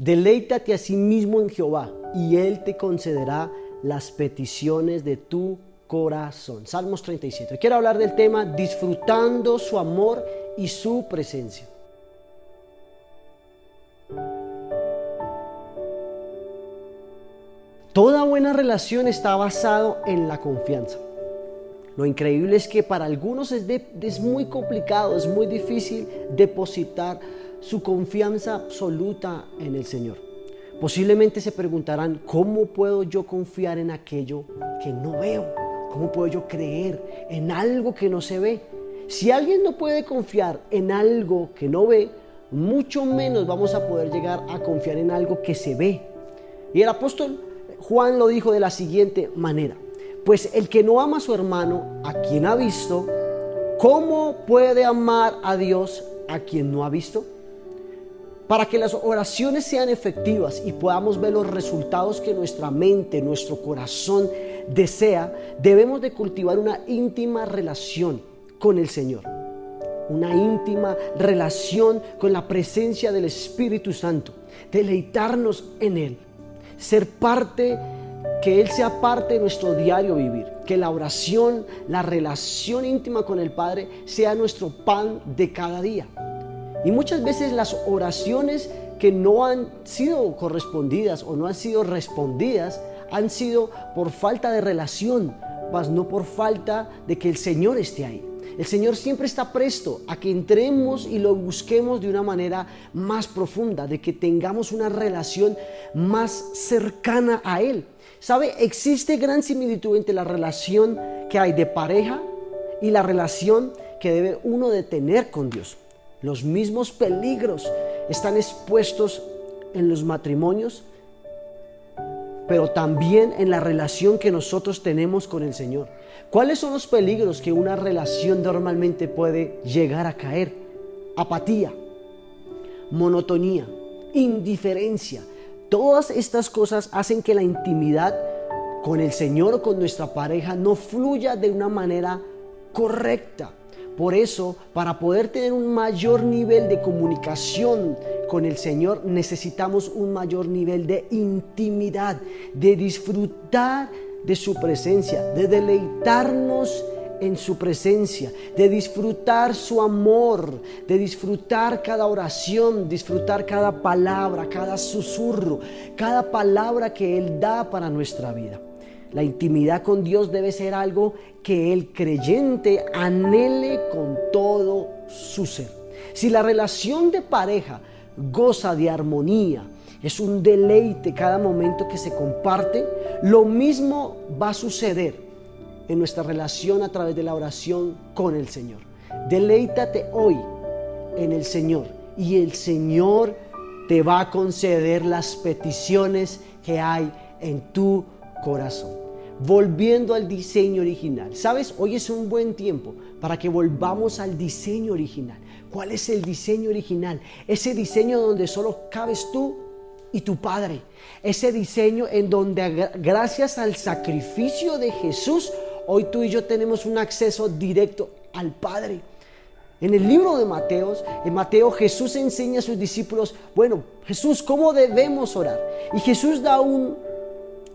Deleítate a sí mismo en Jehová y Él te concederá las peticiones de tu corazón. Salmos 37. Quiero hablar del tema disfrutando su amor y su presencia. Toda buena relación está basado en la confianza. Lo increíble es que para algunos es, es, muy complicado, es muy difícil depositar su confianza absoluta en el Señor. Posiblemente se preguntarán, ¿cómo puedo yo confiar en aquello que no veo? ¿Cómo puedo yo creer en algo que no se ve? Si alguien no puede confiar en algo que no ve, mucho menos vamos a poder llegar a confiar en algo que se ve. Y el apóstol Juan lo dijo de la siguiente manera, pues el que no ama a su hermano, a quien ha visto, ¿cómo puede amar a Dios a quien no ha visto? Para que las oraciones sean efectivas y podamos ver los resultados que nuestra mente, nuestro corazón desea, debemos de cultivar una íntima relación con el Señor. Una íntima relación con la presencia del Espíritu Santo. Deleitarnos en Él ser parte, que Él sea parte de nuestro diario vivir, que la oración, la relación íntima con el Padre sea nuestro pan de cada día. Y muchas veces las oraciones que no han sido correspondidas o no han sido respondidas han sido por falta de relación, mas no por falta de que el Señor esté ahí. El Señor siempre está presto a que entremos y lo busquemos de una manera más profunda, de que tengamos una relación más cercana a Él. ¿Sabe? Existe gran similitud entre la relación que hay de pareja y la relación que debe uno de tener con Dios. Los mismos peligros están expuestos en los matrimonios, pero también en la relación que nosotros tenemos con el Señor. ¿Cuáles son los peligros que una relación normalmente puede llegar a caer? Apatía, monotonía, indiferencia. Todas estas cosas hacen que la intimidad con el Señor o con nuestra pareja no fluya de una manera correcta. Por eso, para poder tener un mayor nivel de comunicación con el Señor, necesitamos un mayor nivel de intimidad, de disfrutar de su presencia, de deleitarnos en su presencia, de disfrutar su amor, de disfrutar cada oración, disfrutar cada palabra, cada susurro, cada palabra que Él da para nuestra vida. La intimidad con Dios debe ser algo que el creyente anhele con todo su ser. Si la relación de pareja goza de armonía, es un deleite cada momento que se comparte. Lo mismo va a suceder en nuestra relación a través de la oración con el Señor. Deleítate hoy en el Señor y el Señor te va a conceder las peticiones que hay en tu corazón. Volviendo al diseño original. ¿Sabes? Hoy es un buen tiempo para que volvamos al diseño original. ¿Cuál es el diseño original? Ese diseño donde solo cabes tú y tu Padre. Ese diseño en donde gracias al sacrificio de Jesús, hoy tú y yo tenemos un acceso directo al Padre. En el libro de Mateos, en Mateo Jesús enseña a sus discípulos, bueno, Jesús, ¿cómo debemos orar? Y Jesús da un,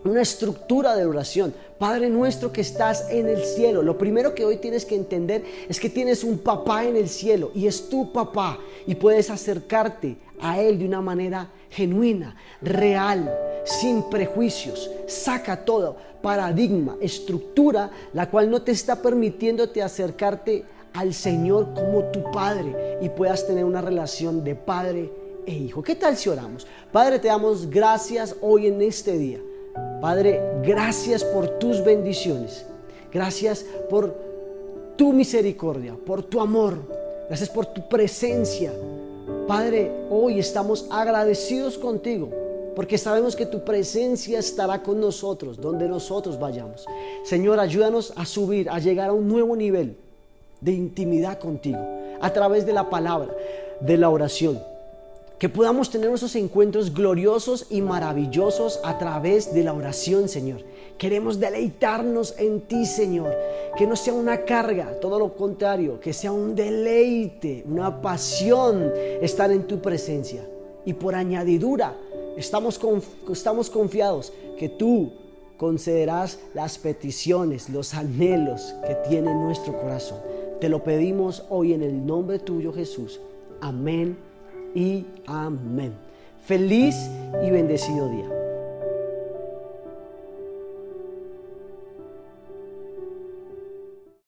una estructura de oración. Padre nuestro que estás en el cielo. Lo primero que hoy tienes que entender es que tienes un papá en el cielo y es tu papá y puedes acercarte a él de una manera genuina, real, sin prejuicios. Saca todo paradigma, estructura, la cual no te está permitiéndote acercarte al Señor como tu Padre y puedas tener una relación de Padre e Hijo. ¿Qué tal si oramos? Padre, te damos gracias hoy en este día. Padre, gracias por tus bendiciones. Gracias por tu misericordia, por tu amor. Gracias por tu presencia. Padre, hoy estamos agradecidos contigo porque sabemos que tu presencia estará con nosotros donde nosotros vayamos. Señor, ayúdanos a subir, a llegar a un nuevo nivel de intimidad contigo a través de la palabra, de la oración. Que podamos tener esos encuentros gloriosos y maravillosos a través de la oración, Señor. Queremos deleitarnos en ti, Señor. Que no sea una carga, todo lo contrario, que sea un deleite, una pasión estar en tu presencia. Y por añadidura, Estamos, estamos confiados que tú concederás las peticiones, los anhelos que tiene nuestro corazón. Te lo pedimos hoy en el nombre tuyo Jesús. Amén y amén. Feliz y bendecido día.